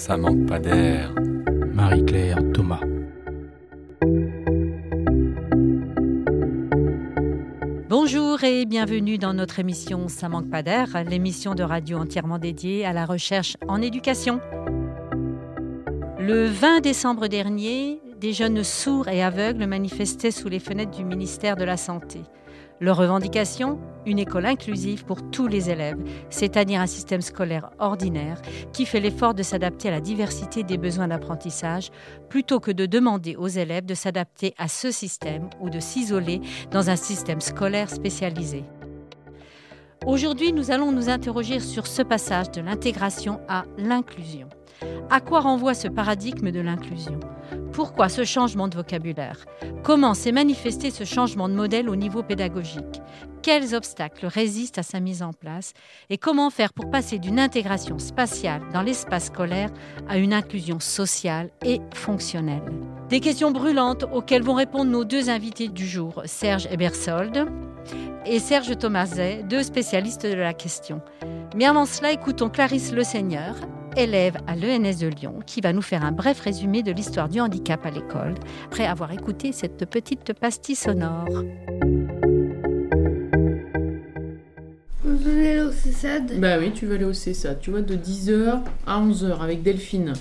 Ça manque pas d'air. Marie-Claire Thomas. Bonjour et bienvenue dans notre émission Ça manque pas d'air, l'émission de radio entièrement dédiée à la recherche en éducation. Le 20 décembre dernier, des jeunes sourds et aveugles manifestaient sous les fenêtres du ministère de la Santé. Leur revendication Une école inclusive pour tous les élèves, c'est-à-dire un système scolaire ordinaire qui fait l'effort de s'adapter à la diversité des besoins d'apprentissage plutôt que de demander aux élèves de s'adapter à ce système ou de s'isoler dans un système scolaire spécialisé. Aujourd'hui, nous allons nous interroger sur ce passage de l'intégration à l'inclusion. À quoi renvoie ce paradigme de l'inclusion? Pourquoi ce changement de vocabulaire? Comment s'est manifesté ce changement de modèle au niveau pédagogique? Quels obstacles résistent à sa mise en place? Et comment faire pour passer d'une intégration spatiale dans l'espace scolaire à une inclusion sociale et fonctionnelle? Des questions brûlantes auxquelles vont répondre nos deux invités du jour, Serge Ebersold et Serge Thomaset, deux spécialistes de la question. Mais avant cela, écoutons Clarisse Le Seigneur, élève à l'ENS de Lyon, qui va nous faire un bref résumé de l'histoire du handicap à l'école, après avoir écouté cette petite pastille sonore. Vous voulez aller au CESAD Bah oui, tu vas aller au CESAD, tu vois, de 10h à 11h avec Delphine.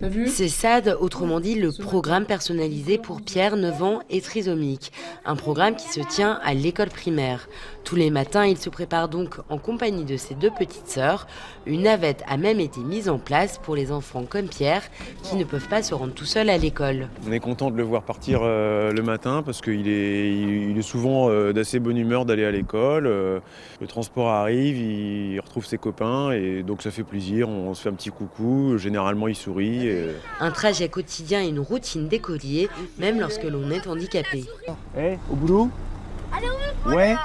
T'as vu? C'est SAD, autrement dit le programme personnalisé pour Pierre, 9 ans et trisomique. Un programme qui se tient à l'école primaire. Tous les matins, il se prépare donc en compagnie de ses deux petites sœurs. Une navette a même été mise en place pour les enfants comme Pierre qui ne peuvent pas se rendre tout seuls à l'école. On est content de le voir partir euh, le matin parce qu'il est, il est souvent euh, d'assez bonne humeur d'aller à l'école. Euh, le transport arrive, il retrouve ses copains et donc ça fait plaisir. On se fait un petit coucou. Généralement, il sourit. et- Un trajet quotidien et une routine d'écolier, même lorsque l'on est handicapé. Eh, au boulot Ouais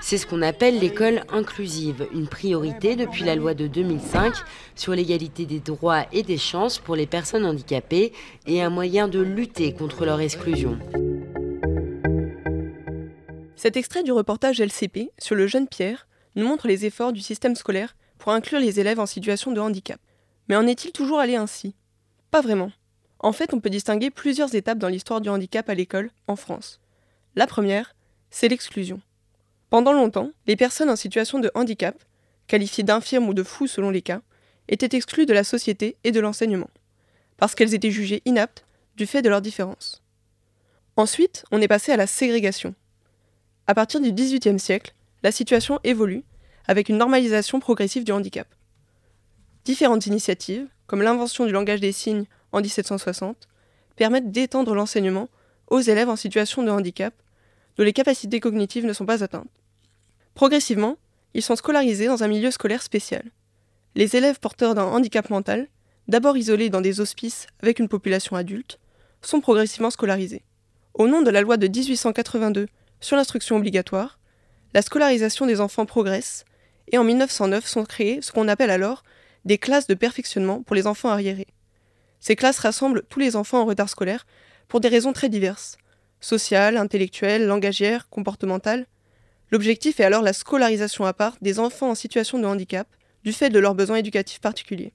C'est ce qu'on appelle l'école inclusive, une priorité depuis la loi de 2005 sur l'égalité des droits et des chances pour les personnes handicapées et un moyen de lutter contre leur exclusion. Cet extrait du reportage LCP sur le jeune Pierre nous montre les efforts du système scolaire pour inclure les élèves en situation de handicap. Mais en est-il toujours allé ainsi? Pas vraiment. En fait, on peut distinguer plusieurs étapes dans l'histoire du handicap à l'école en France. La première, c'est l'exclusion. Pendant longtemps, les personnes en situation de handicap, qualifiées d'infirmes ou de fous selon les cas, étaient exclues de la société et de l'enseignement, parce qu'elles étaient jugées inaptes du fait de leurs différences. Ensuite, on est passé à la ségrégation. À partir du XVIIIe siècle, la situation évolue avec une normalisation progressive du handicap. Différentes initiatives, comme l'invention du langage des signes en 1760, permettent d'étendre l'enseignement aux élèves en situation de handicap dont les capacités cognitives ne sont pas atteintes. Progressivement, ils sont scolarisés dans un milieu scolaire spécial. Les élèves porteurs d'un handicap mental, d'abord isolés dans des hospices avec une population adulte, sont progressivement scolarisés. Au nom de la loi de 1882 sur l'instruction obligatoire, la scolarisation des enfants progresse et en 1909 sont créées ce qu'on appelle alors des classes de perfectionnement pour les enfants arriérés. Ces classes rassemblent tous les enfants en retard scolaire pour des raisons très diverses sociales, intellectuelles, langagières, comportementales. L'objectif est alors la scolarisation à part des enfants en situation de handicap du fait de leurs besoins éducatifs particuliers.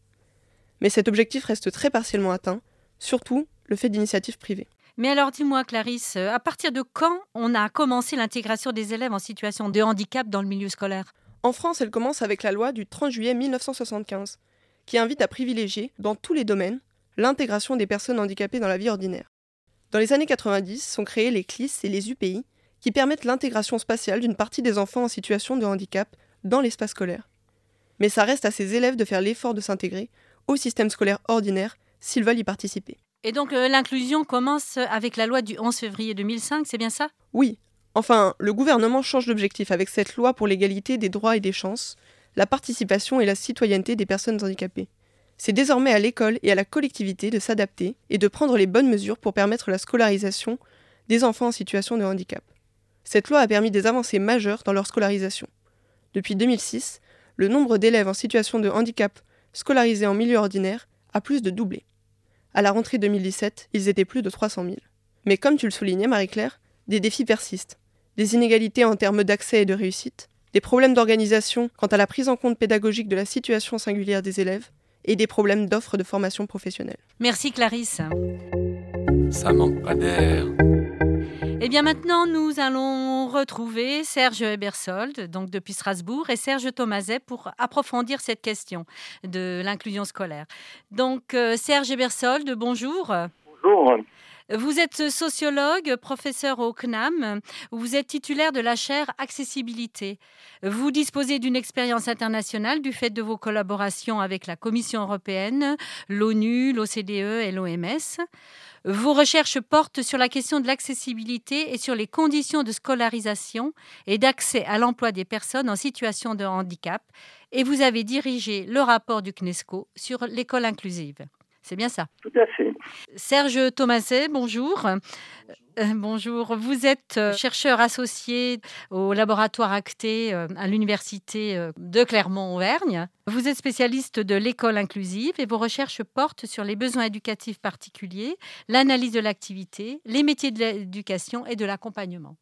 Mais cet objectif reste très partiellement atteint, surtout le fait d'initiatives privées. Mais alors dis-moi Clarisse, à partir de quand on a commencé l'intégration des élèves en situation de handicap dans le milieu scolaire? En France, elle commence avec la loi du 30 juillet 1975, qui invite à privilégier, dans tous les domaines, l'intégration des personnes handicapées dans la vie ordinaire. Dans les années 90 sont créés les CLIS et les UPI, qui permettent l'intégration spatiale d'une partie des enfants en situation de handicap dans l'espace scolaire. Mais ça reste à ces élèves de faire l'effort de s'intégrer au système scolaire ordinaire s'ils veulent y participer. Et donc euh, l'inclusion commence avec la loi du 11 février 2005, c'est bien ça? Oui, enfin, le gouvernement change d'objectif avec cette loi pour l'égalité des droits et des chances, la participation et la citoyenneté des personnes handicapées. C'est désormais à l'école et à la collectivité de s'adapter et de prendre les bonnes mesures pour permettre la scolarisation des enfants en situation de handicap. Cette loi a permis des avancées majeures dans leur scolarisation. Depuis 2006, le nombre d'élèves en situation de handicap scolarisés en milieu ordinaire a plus de doublé. À la rentrée 2017, ils étaient plus de 300 000. Mais comme tu le soulignais, Marie-Claire, des défis persistent. Des inégalités en termes d'accès et de réussite, des problèmes d'organisation quant à la prise en compte pédagogique de la situation singulière des élèves, et des problèmes d'offres de formation professionnelle. Merci Clarisse. Ça manque pas d'air. Et eh bien maintenant, nous allons retrouver Serge Ebersold, donc depuis Strasbourg, et Serge Thomaset pour approfondir cette question de l'inclusion scolaire. Donc euh, Serge Ebersold, bonjour. Bonjour. Vous êtes sociologue, professeur au CNAM, vous êtes titulaire de la chaire accessibilité. Vous disposez d'une expérience internationale du fait de vos collaborations avec la Commission européenne, l'ONU, l'OCDE et l'OMS. Vos recherches portent sur la question de l'accessibilité et sur les conditions de scolarisation et d'accès à l'emploi des personnes en situation de handicap. Et vous avez dirigé le rapport du CNESCO sur l'école inclusive. C'est bien ça? Tout à fait. Serge Thomaset, bonjour. Euh, bonjour, vous êtes euh, chercheur associé au laboratoire Acté euh, à l'université de Clermont-Auvergne. Vous êtes spécialiste de l'école inclusive et vos recherches portent sur les besoins éducatifs particuliers, l'analyse de l'activité, les métiers de l'éducation et de l'accompagnement.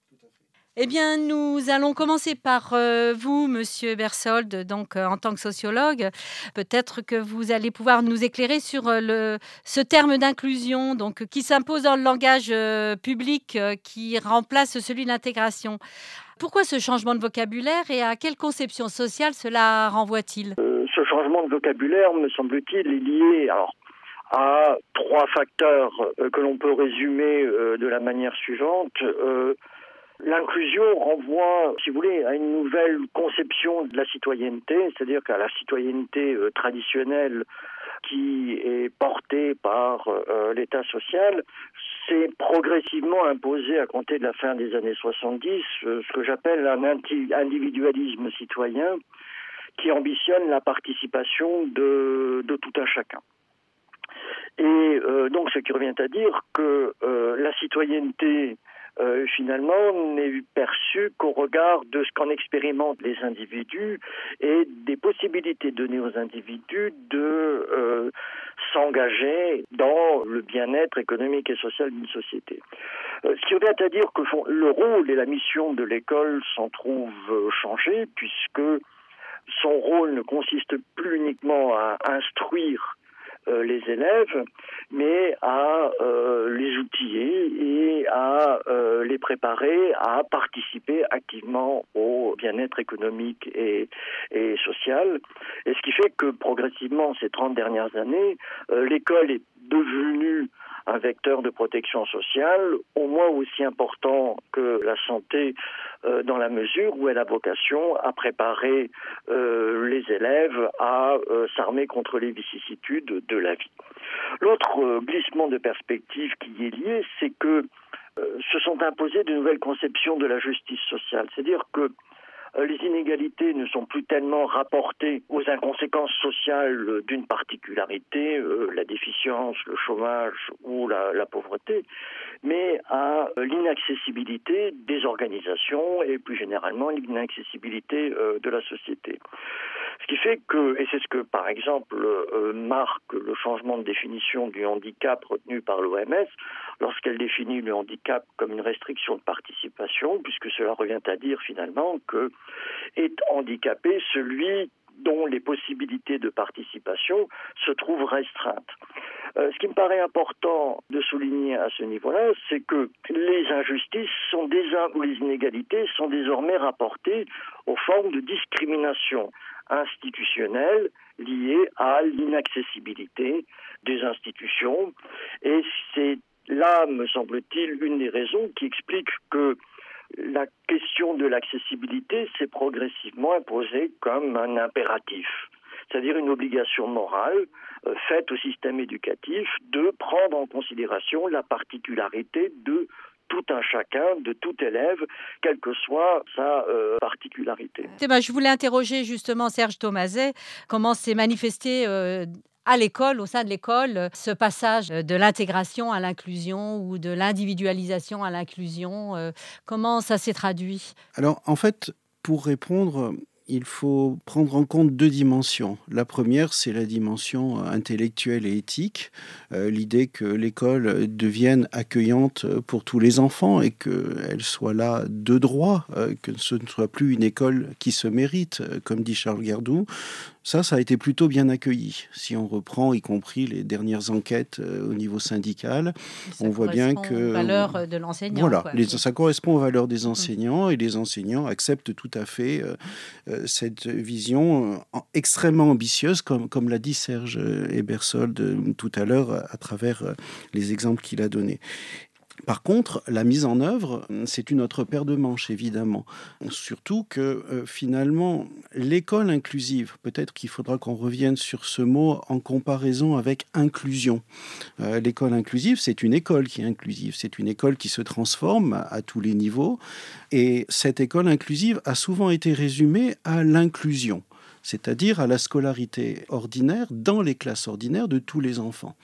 Eh bien, nous allons commencer par euh, vous, Monsieur Bersold, donc euh, en tant que sociologue. Peut-être que vous allez pouvoir nous éclairer sur euh, ce terme d'inclusion, donc qui s'impose dans le langage public, qui remplace celui d'intégration. Pourquoi ce changement de vocabulaire et à quelle conception sociale cela renvoie-t-il? Ce changement de vocabulaire, me semble-t-il, est lié à trois facteurs que l'on peut résumer de la manière suivante. L'inclusion renvoie, si vous voulez, à une nouvelle conception de la citoyenneté, c'est-à-dire qu'à la citoyenneté euh, traditionnelle qui est portée par euh, l'État social, s'est progressivement imposé à compter de la fin des années 70 euh, ce que j'appelle un individualisme citoyen qui ambitionne la participation de, de tout un chacun. Et donc ce qui revient à dire que la citoyenneté euh, finalement n'est perçu qu'au regard de ce qu'en expérimentent les individus et des possibilités données aux individus de euh, s'engager dans le bien-être économique et social d'une société. Euh, ce qui revient à dire que le rôle et la mission de l'école s'en trouvent changés puisque son rôle ne consiste plus uniquement à instruire euh, les élèves, mais à euh, les outiller et à euh, les préparer à participer activement au bien-être économique et, et social. Et ce qui fait que progressivement, ces 30 dernières années, l'école est devenue un vecteur de protection sociale au moins aussi important que la santé euh, dans la mesure où elle a vocation à préparer euh, les élèves à euh, s'armer contre les vicissitudes de la vie. L'autre glissement de perspective qui est lié, c'est que se sont imposées de nouvelles conceptions de la justice sociale. C'est-à-dire que les inégalités ne sont plus tellement rapportées aux inconséquences sociales d'une particularité, euh, la déficience, le chômage ou la, pauvreté, mais à euh, l'inaccessibilité des organisations et plus généralement l'inaccessibilité de la société. Ce qui fait que, et c'est ce que par exemple marque le changement de définition du handicap retenu par l'OMS, lorsqu'elle définit le handicap comme une restriction de participation, puisque cela revient à dire finalement que est handicapé celui dont les possibilités de participation se trouvent restreintes. Euh, ce qui me paraît important de souligner à ce niveau-là, c'est que les injustices sont ou les inégalités sont désormais rapportées aux formes de discrimination institutionnelle liées à l'inaccessibilité des institutions. Et c'est là, me semble-t-il, une des raisons qui explique que la question de l'accessibilité s'est progressivement imposée comme un impératif, c'est-à-dire une obligation morale euh, faite au système éducatif de prendre en considération la particularité de tout un chacun, de tout élève, quelle que soit sa euh, particularité. je voulais interroger justement Serge Thomaset, comment s'est manifesté euh, à l'école, au sein de l'école, ce passage de l'intégration à l'inclusion ou de l'individualisation à l'inclusion euh, Comment ça s'est traduit? Alors, en fait, pour répondre, il faut prendre en compte deux dimensions. La première, c'est la dimension intellectuelle et éthique, euh, l'idée que l'école devienne accueillante pour tous les enfants et qu'elle soit là de droit, euh, que ce ne soit plus une école qui se mérite, comme dit Charles Gerdou. Ça, ça a été plutôt bien accueilli. Si on reprend, y compris les dernières enquêtes euh, au niveau syndical, on voit bien que aux valeurs de l'enseignant. Voilà, les, ça correspond aux valeurs des enseignants et les enseignants acceptent tout à fait euh, euh, cette vision extrêmement ambitieuse, comme, comme l'a dit Serge Ebersold tout à l'heure à travers les exemples qu'il a donnés. Par contre, la mise en œuvre, c'est une autre paire de manches, évidemment. Surtout que euh, finalement, l'école inclusive, peut-être qu'il faudra qu'on revienne sur ce mot en comparaison avec inclusion. Euh, l'école inclusive, c'est une école qui est inclusive, c'est une école qui se transforme à, à tous les niveaux. Et cette école inclusive a souvent été résumée à l'inclusion c'est-à-dire à la scolarité ordinaire dans les classes ordinaires de tous les enfants.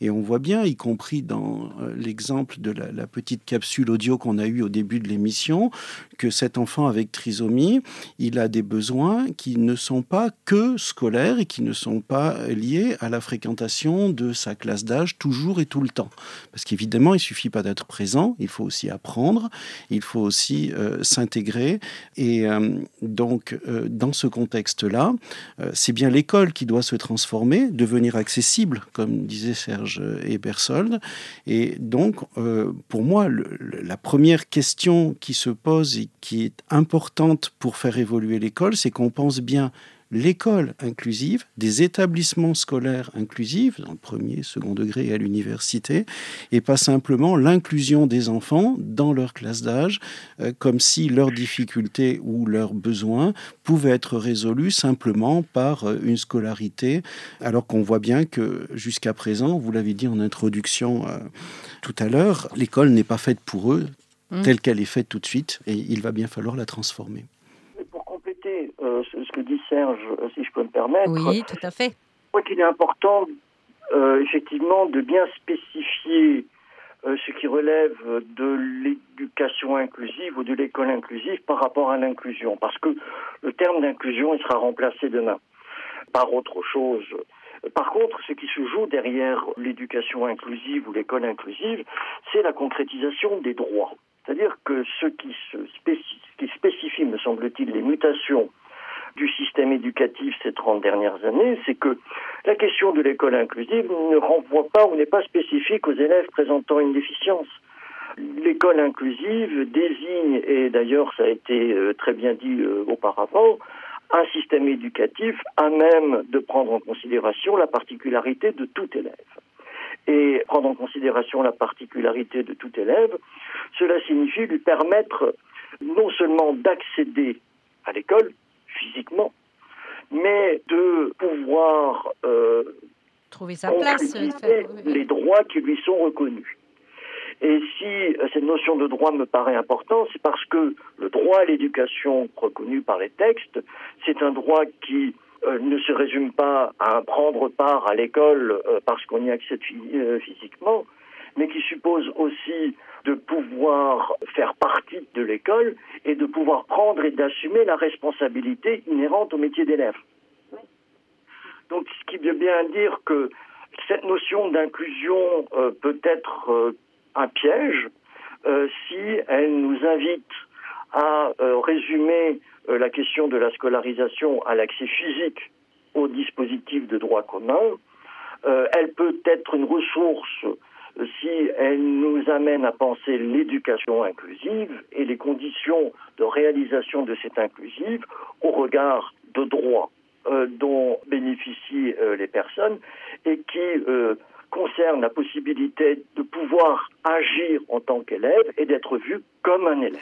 Et on voit bien, y compris dans euh, l'exemple de la, petite capsule audio qu'on a eue au début de l'émission, que cet enfant avec trisomie, il a des besoins qui ne sont pas que scolaires et qui ne sont pas liés à la fréquentation de sa classe d'âge toujours et tout le temps. Parce qu'évidemment, il suffit pas d'être présent, il faut aussi apprendre, il faut aussi euh, s'intégrer. Et euh, donc, dans ce contexte-là, c'est bien l'école qui doit se transformer, devenir accessible, comme disait Serge et Bersold. Et donc, euh, pour moi, la première question qui se pose et qui est importante pour faire évoluer l'école, c'est qu'on pense bien l'école inclusive, des établissements scolaires inclusifs, dans le premier, second degré et à l'université, et pas simplement l'inclusion des enfants dans leur classe d'âge, euh, comme si leurs difficultés ou leurs besoins pouvaient être résolus simplement par euh, une scolarité, alors qu'on voit bien que jusqu'à présent, vous l'avez dit en introduction euh, tout à l'heure, l'école n'est pas faite pour eux, mmh. telle qu'elle est faite tout de suite, et il va bien falloir la transformer. Euh, ce, que dit Serge, euh, si je peux me permettre. Oui, tout à fait. Je crois qu'il est important, euh, effectivement, de bien spécifier ce qui relève de l'éducation inclusive ou de l'école inclusive par rapport à l'inclusion. Parce que le terme d'inclusion, il sera remplacé demain par autre chose. Par contre, ce qui se joue derrière l'éducation inclusive ou l'école inclusive, c'est la concrétisation des droits. C'est-à-dire que ce qui, se qui spécifie, me semble-t-il, les mutations du système éducatif ces 30 dernières années, c'est que la question de l'école inclusive ne renvoie pas ou n'est pas spécifique aux élèves présentant une déficience. L'école inclusive désigne, et d'ailleurs ça a été euh, très bien dit euh, auparavant, un système éducatif à même de prendre en considération la particularité de tout élève. Et prendre en considération la particularité de tout élève, cela signifie lui permettre non seulement d'accéder à l'école, physiquement, mais de pouvoir euh, trouver sa place, les droits qui lui sont reconnus. Et si euh, cette notion de droit me paraît importante, c'est parce que le droit à l'éducation reconnu par les textes, c'est un droit qui euh, ne se résume pas à prendre part à l'école parce qu'on y accède physiquement, mais qui suppose aussi de pouvoir faire partie de l'école et de pouvoir prendre et d'assumer la responsabilité inhérente au métier d'élève. Donc, ce qui veut bien dire que cette notion d'inclusion euh, peut être euh, un piège euh, si elle nous invite à résumer la question de la scolarisation à l'accès physique au dispositif de droit commun. elle peut être une ressource si elle nous amène à penser l'éducation inclusive et les conditions de réalisation de cette inclusive au regard de droits euh, dont bénéficient euh, les personnes et qui euh, concernent la possibilité de pouvoir agir en tant qu'élève et d'être vu comme un élève.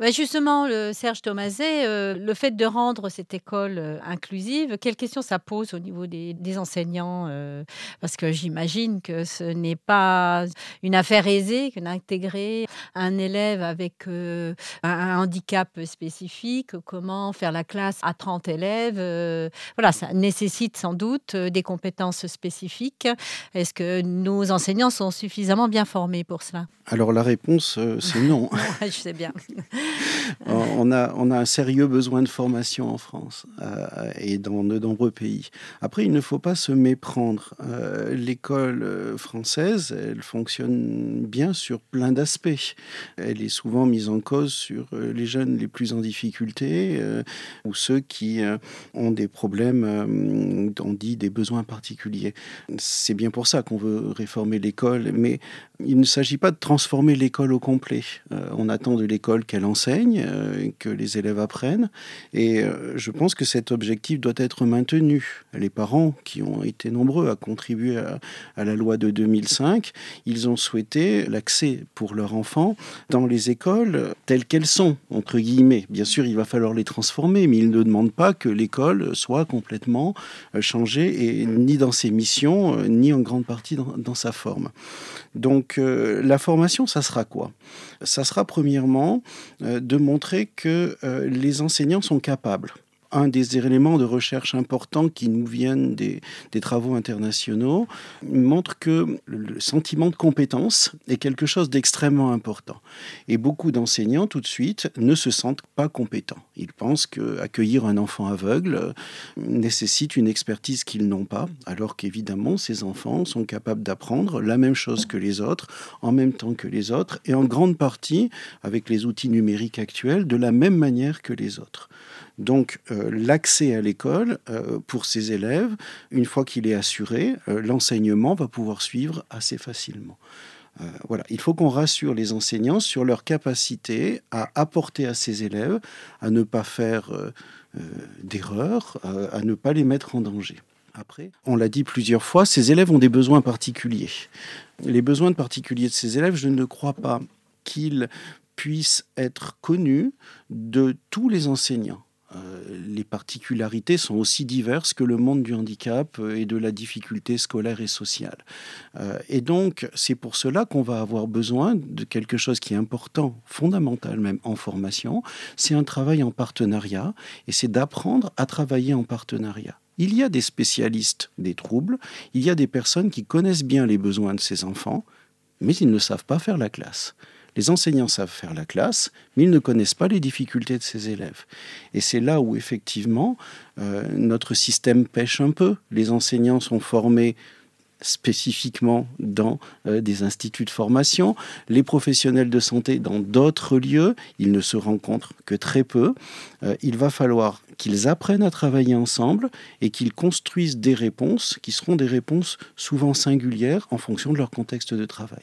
Bah, justement, le Serge Thomaset, euh, le fait de rendre cette école euh, inclusive, quelles questions ça pose au niveau des, enseignants euh, Parce que j'imagine que ce n'est pas une affaire aisée que d'intégrer un élève avec un, handicap spécifique, comment faire la classe à 30 élèves. voilà, ça nécessite sans doute des compétences spécifiques. Est-ce que nos enseignants sont suffisamment bien formés pour cela? Alors la réponse, c'est non. je sais bien. On, a, un sérieux besoin de formation en France euh, et dans de nombreux pays. Après, il ne faut pas se méprendre. Euh, l'école euh, française, elle fonctionne bien sur plein d'aspects. Elle est souvent mise en cause sur les jeunes les plus en difficulté ou ceux qui ont des problèmes, on dit des besoins particuliers. C'est bien pour ça qu'on veut réformer l'école, mais il ne s'agit pas de transformer l'école au complet. on attend de l'école qu'elle enseigne, euh, que les élèves apprennent. Et euh, je pense que cet objectif doit être maintenu. Les parents, qui ont été nombreux à contribuer à, la loi de 2005, ils ont souhaité l'accès pour leurs enfants dans les écoles telles qu'elles sont, entre guillemets. Bien sûr, il va falloir les transformer, mais ils ne demandent pas que l'école soit complètement euh, changée, et ni dans ses missions, ni en grande partie dans, dans sa forme. Donc la formation, ça sera quoi? Ça sera premièrement de montrer que euh, les enseignants sont capables un des éléments de recherche importants qui nous viennent des, travaux internationaux montre que le sentiment de compétence est quelque chose d'extrêmement important. Et beaucoup d'enseignants, tout de suite, ne se sentent pas compétents. Ils pensent qu'accueillir un enfant aveugle nécessite une expertise qu'ils n'ont pas, alors qu'évidemment, ces enfants sont capables d'apprendre la même chose que les autres, en même temps que les autres, et en grande partie, avec les outils numériques actuels, de la même manière que les autres. Donc euh, l'accès à l'école euh, pour ces élèves, une fois qu'il est assuré, euh, l'enseignement va pouvoir suivre assez facilement. voilà, il faut qu'on rassure les enseignants sur leur capacité à apporter à ces élèves, à ne pas faire d'erreurs, à ne pas les mettre en danger. Après, on l'a dit plusieurs fois, ces élèves ont des besoins particuliers. Les besoins particuliers de ces élèves, je ne crois pas qu'ils puissent être connus de tous les enseignants. Euh, les particularités sont aussi diverses que le monde du handicap et de la difficulté scolaire et sociale. Euh, et donc, c'est pour cela qu'on va avoir besoin de quelque chose qui est important, fondamental même en formation, c'est un travail en partenariat, et c'est d'apprendre à travailler en partenariat. Il y a des spécialistes des troubles, il y a des personnes qui connaissent bien les besoins de ces enfants, mais ils ne savent pas faire la classe. Les enseignants savent faire la classe, mais ils ne connaissent pas les difficultés de ces élèves. Et c'est là où effectivement euh, notre système pêche un peu. Les enseignants sont formés spécifiquement dans euh, des instituts de formation, les professionnels de santé dans d'autres lieux, ils ne se rencontrent que très peu. Euh, il va falloir qu'ils apprennent à travailler ensemble et qu'ils construisent des réponses qui seront des réponses souvent singulières en fonction de leur contexte de travail.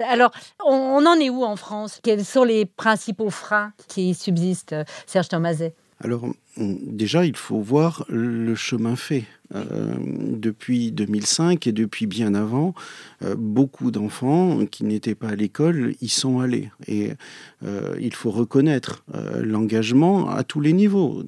Alors, on, en est où en France? Quels sont les principaux freins qui subsistent, Serge Thomaset Alors, déjà, il faut voir le chemin fait. Euh, depuis 2005 et depuis bien avant, euh, beaucoup d'enfants qui n'étaient pas à l'école y sont allés. Et euh, il faut reconnaître l'engagement à tous les niveaux,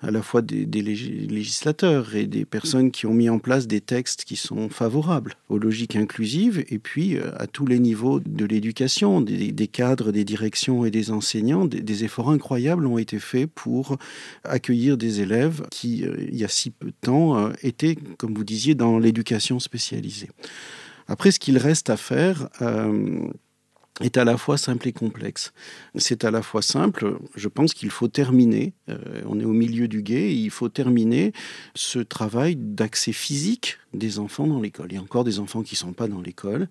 à la fois des, législateurs et des personnes qui ont mis en place des textes qui sont favorables aux logiques inclusives, et puis à tous les niveaux de l'éducation, des, cadres, des directions et des enseignants, des, efforts incroyables ont été faits pour accueillir des élèves qui, il y a si peu de temps, euh, était, comme vous disiez, dans l'éducation spécialisée. Après, ce qu'il reste à faire, euh, est à la fois simple et complexe. C'est à la fois simple, je pense qu'il faut terminer, euh, on est au milieu du guet, il faut terminer ce travail d'accès physique des enfants dans l'école. Il y a encore des enfants qui ne sont pas dans l'école.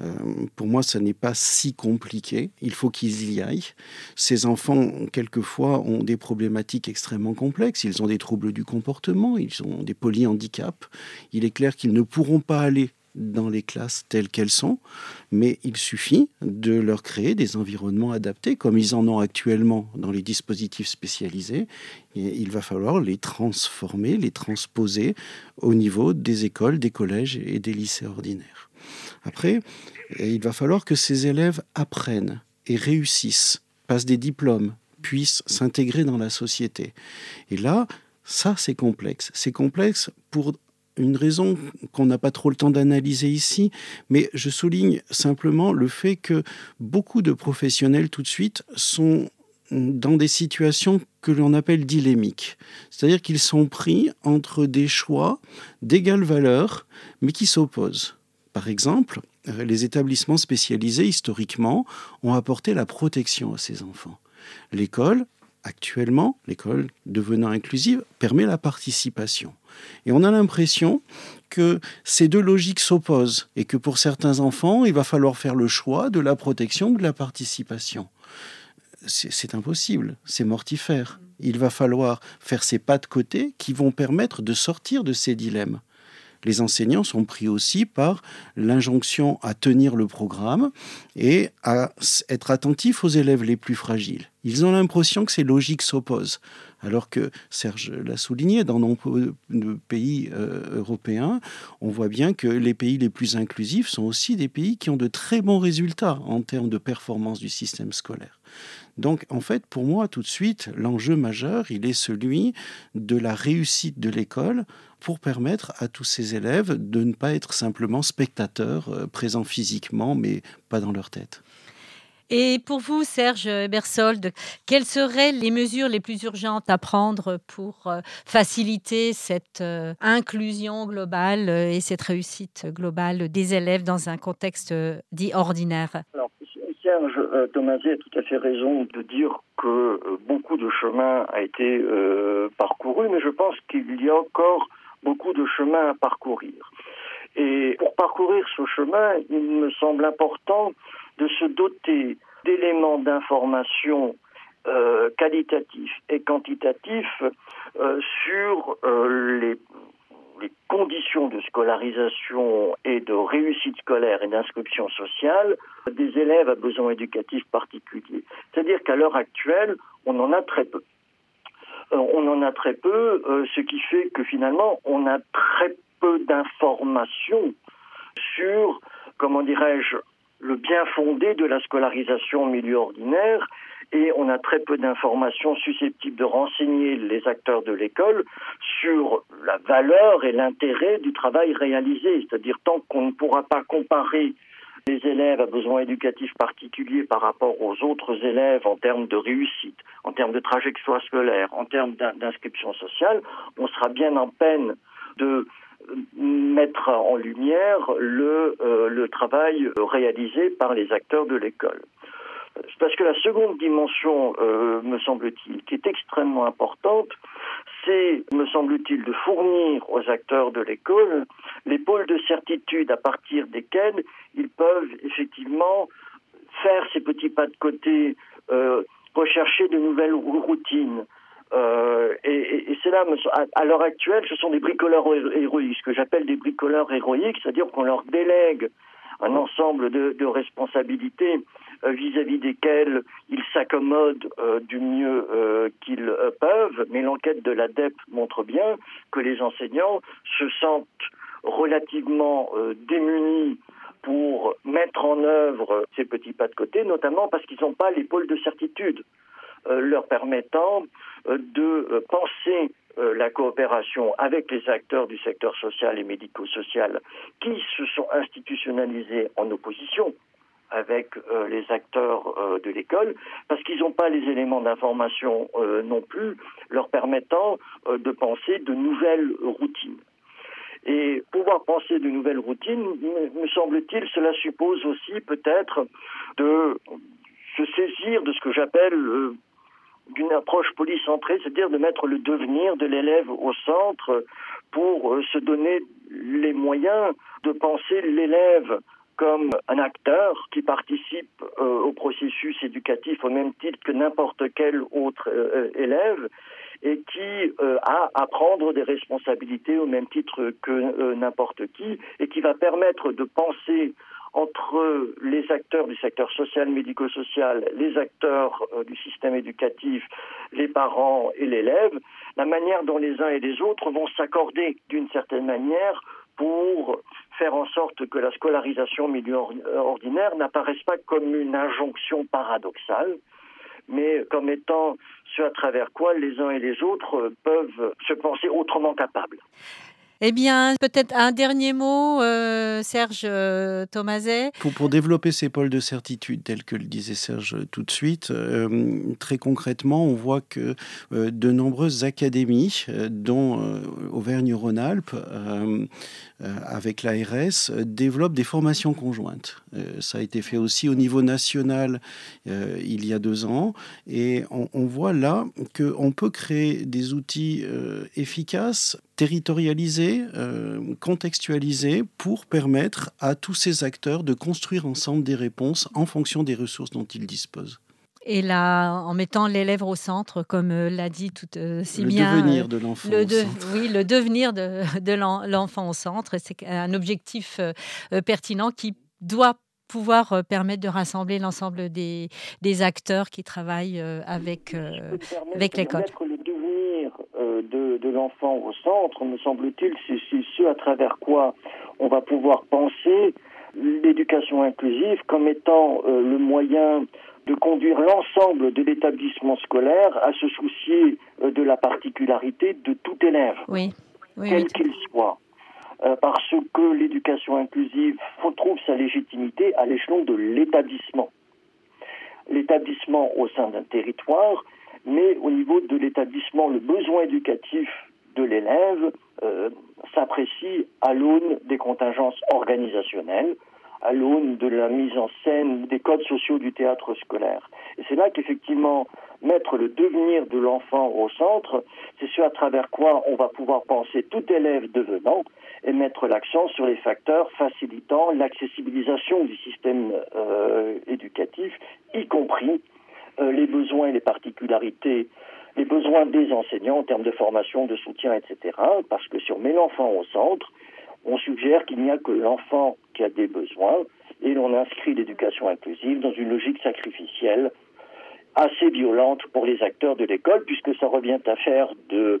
Euh, pour moi, ça n'est pas si compliqué. Il faut qu'ils y aillent. Ces enfants, quelquefois, ont des problématiques extrêmement complexes. Ils ont des troubles du comportement, ils ont des polyhandicaps. Il est clair qu'ils ne pourront pas aller dans les classes telles qu'elles sont, mais il suffit de leur créer des environnements adaptés, comme ils en ont actuellement dans les dispositifs spécialisés. Et il va falloir les transformer, les transposer au niveau des écoles, des collèges et des lycées ordinaires. Après, il va falloir que ces élèves apprennent et réussissent, passent des diplômes, puissent s'intégrer dans la société. Et là, ça, c'est complexe. C'est complexe pour une raison qu'on n'a pas trop le temps d'analyser ici, mais je souligne simplement le fait que beaucoup de professionnels tout de suite sont dans des situations que l'on appelle dilémiques. C'est-à-dire qu'ils sont pris entre des choix d'égale valeur, mais qui s'opposent. Par exemple, les établissements spécialisés, historiquement, ont apporté la protection à ces enfants. L'école, actuellement, l'école devenant inclusive, permet la participation. Et on a l'impression que ces deux logiques s'opposent et que pour certains enfants, il va falloir faire le choix de la protection ou de la participation. C'est impossible, c'est mortifère. Il va falloir faire ces pas de côté qui vont permettre de sortir de ces dilemmes les enseignants sont pris aussi par l'injonction à tenir le programme et à être attentifs aux élèves les plus fragiles. Ils ont l'impression que ces logiques s'opposent. Alors que, Serge l'a souligné, dans nombreux pays euh, européens, on voit bien que les pays les plus inclusifs sont aussi des pays qui ont de très bons résultats en termes de performance du système scolaire. Donc, en fait, pour moi, tout de suite, l'enjeu majeur, il est celui de la réussite de l'école pour permettre à tous ces élèves de ne pas être simplement spectateurs euh, présents physiquement, mais pas dans leur tête. Et pour vous, Serge Bersold, quelles seraient les mesures les plus urgentes à prendre pour euh, faciliter cette euh, inclusion globale et cette réussite globale des élèves dans un contexte dit ordinaire? Alors, Serge Thomaset a tout à fait raison de dire que beaucoup de chemin a été parcouru, mais je pense qu'il y a encore beaucoup de chemin à parcourir. Et pour parcourir ce chemin, il me semble important de se doter d'éléments d'information euh, qualitatifs et quantitatifs euh, sur euh, les, les, conditions de scolarisation et de réussite scolaire et d'inscription sociale des élèves à besoins éducatifs particuliers. C'est-à-dire qu'à l'heure actuelle, on en a très peu. On en a très peu, ce qui fait que finalement, on a très peu d'informations sur, comment dirais-je, le bien fondé de la scolarisation au milieu ordinaire et on a très peu d'informations susceptibles de renseigner les acteurs de l'école sur la valeur et l'intérêt du travail réalisé. C'est-à-dire tant qu'on ne pourra pas comparer les élèves à besoins éducatifs particuliers par rapport aux autres élèves en termes de réussite, en termes de trajectoire scolaire, en termes d'inscription sociale, on sera bien en peine de mettre en lumière le, euh, le travail réalisé par les acteurs de l'école. Parce que la seconde dimension, euh, me semble-t-il, qui est extrêmement importante, c'est, me semble-t-il, de fournir aux acteurs de l'école les pôles de certitude à partir desquels ils peuvent effectivement faire ces petits pas de côté, euh, rechercher de nouvelles routines. Euh, et, et c'est là, à, l'heure actuelle, ce sont des bricoleurs héroïques, ce que j'appelle des bricoleurs héroïques, c'est-à-dire qu'on leur délègue un ensemble de, de responsabilités euh, vis-à-vis desquelles ils s'accommodent euh, du mieux euh, qu'ils peuvent, mais l'enquête de l'ADEP montre bien que les enseignants se sentent relativement démunis pour mettre en œuvre ces petits pas de côté, notamment parce qu'ils n'ont pas l'épaule de certitude leur permettant de penser la coopération avec les acteurs du secteur social et médico-social qui se sont institutionnalisés en opposition avec euh, les acteurs euh, de l'école, parce qu'ils n'ont pas les éléments d'information euh, non plus leur permettant de penser de nouvelles routines. Et pouvoir penser de nouvelles routines, me semble-t-il, cela suppose aussi peut-être de se saisir de ce que j'appelle d'une approche polycentrée, c'est-à-dire de mettre le devenir de l'élève au centre pour se donner les moyens de penser l'élève comme un acteur qui participe euh, au processus éducatif au même titre que n'importe quel autre euh, élève et qui euh, a à prendre des responsabilités au même titre que n'importe qui et qui va permettre de penser entre les acteurs du secteur social, médico-social, les acteurs du système éducatif, les parents et l'élève, la manière dont les uns et les autres vont s'accorder d'une certaine manière pour faire en sorte que la scolarisation au milieu ordinaire n'apparaisse pas comme une injonction paradoxale, mais comme étant ce à travers quoi les uns et les autres peuvent se penser autrement capables. Eh bien, peut-être un dernier mot, euh, Serge euh, Thomaset. Pour, développer ces pôles de certitude, tels que le disait Serge tout de suite, euh, très concrètement, on voit que de nombreuses académies, dont Auvergne-Rhône-Alpes, avec l'ARS, développent des formations conjointes. ça a été fait aussi au niveau national il y a deux ans. Et on, on voit là qu'on peut créer des outils efficaces territorialisé, euh, contextualisé pour permettre à tous ces acteurs de construire ensemble des réponses en fonction des ressources dont ils disposent. Et là, en mettant l'élève au centre, comme euh, l'a dit tout euh, si le bien. Devenir de l'enfant le Oui, le devenir de, de l'enfant au centre. C'est un objectif pertinent qui doit pouvoir permettre de rassembler l'ensemble des, des, acteurs qui travaillent avec, avec l'école de, l'enfant au centre, me semble-t-il, c'est ce à travers quoi on va pouvoir penser l'éducation inclusive comme étant euh, le moyen de conduire l'ensemble de l'établissement scolaire à se soucier euh, de la particularité de tout élève, oui. quel qu'il soit. Euh, parce que l'éducation inclusive retrouve sa légitimité à l'échelon de l'établissement. L'établissement au sein d'un territoire mais au niveau de l'établissement, le besoin éducatif de l'élève euh, s'apprécie à l'aune des contingences organisationnelles, à l'aune de la mise en scène des codes sociaux du théâtre scolaire. Et c'est là qu'effectivement, mettre le devenir de l'enfant au centre, c'est ce à travers quoi on va pouvoir penser tout élève devenant et mettre l'accent sur les facteurs facilitant l'accessibilisation du système euh, éducatif, y compris besoins et les particularités, les besoins des enseignants en termes de formation, de soutien, etc. Parce que si on met l'enfant au centre, on suggère qu'il n'y a que l'enfant qui a des besoins et l'on inscrit l'éducation inclusive dans une logique sacrificielle assez violente pour les acteurs de l'école puisque ça revient à faire de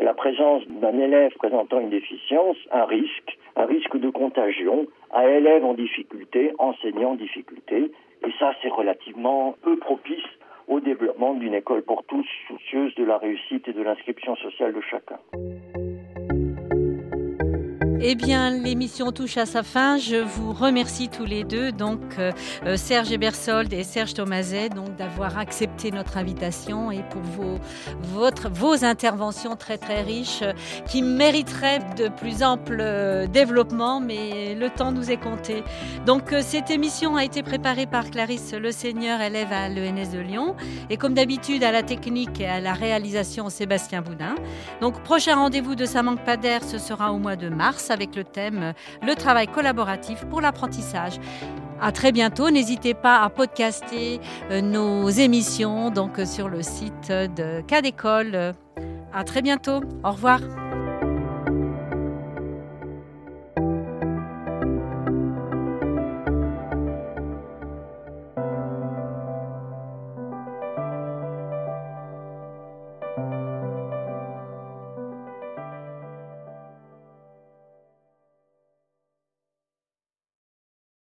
la présence d'un élève présentant une déficience un risque, un risque de contagion à élève en difficulté, enseignant en difficulté, et ça, c'est relativement peu propice au développement d'une école pour tous, soucieuse de la réussite et de l'inscription sociale de chacun. Eh bien, l'émission touche à sa fin. Je vous remercie tous les deux, donc euh, euh, Serge Ebersold et Serge Thomaset, donc d'avoir accepté notre invitation et pour vos, vos interventions très très riches euh, qui mériteraient de plus ample développement, mais le temps nous est compté. Donc, cette émission a été préparée par Clarisse Le Seigneur, élève à l'ENS de Lyon, et comme d'habitude à la technique et à la réalisation Sébastien Boudin. Donc, prochain rendez-vous de manque pas d'air, ce sera au mois de mars avec le thème Le travail collaboratif pour l'apprentissage. À très bientôt. N'hésitez pas à podcaster euh, nos émissions donc sur le site de Cas d'école. À très bientôt. Au revoir.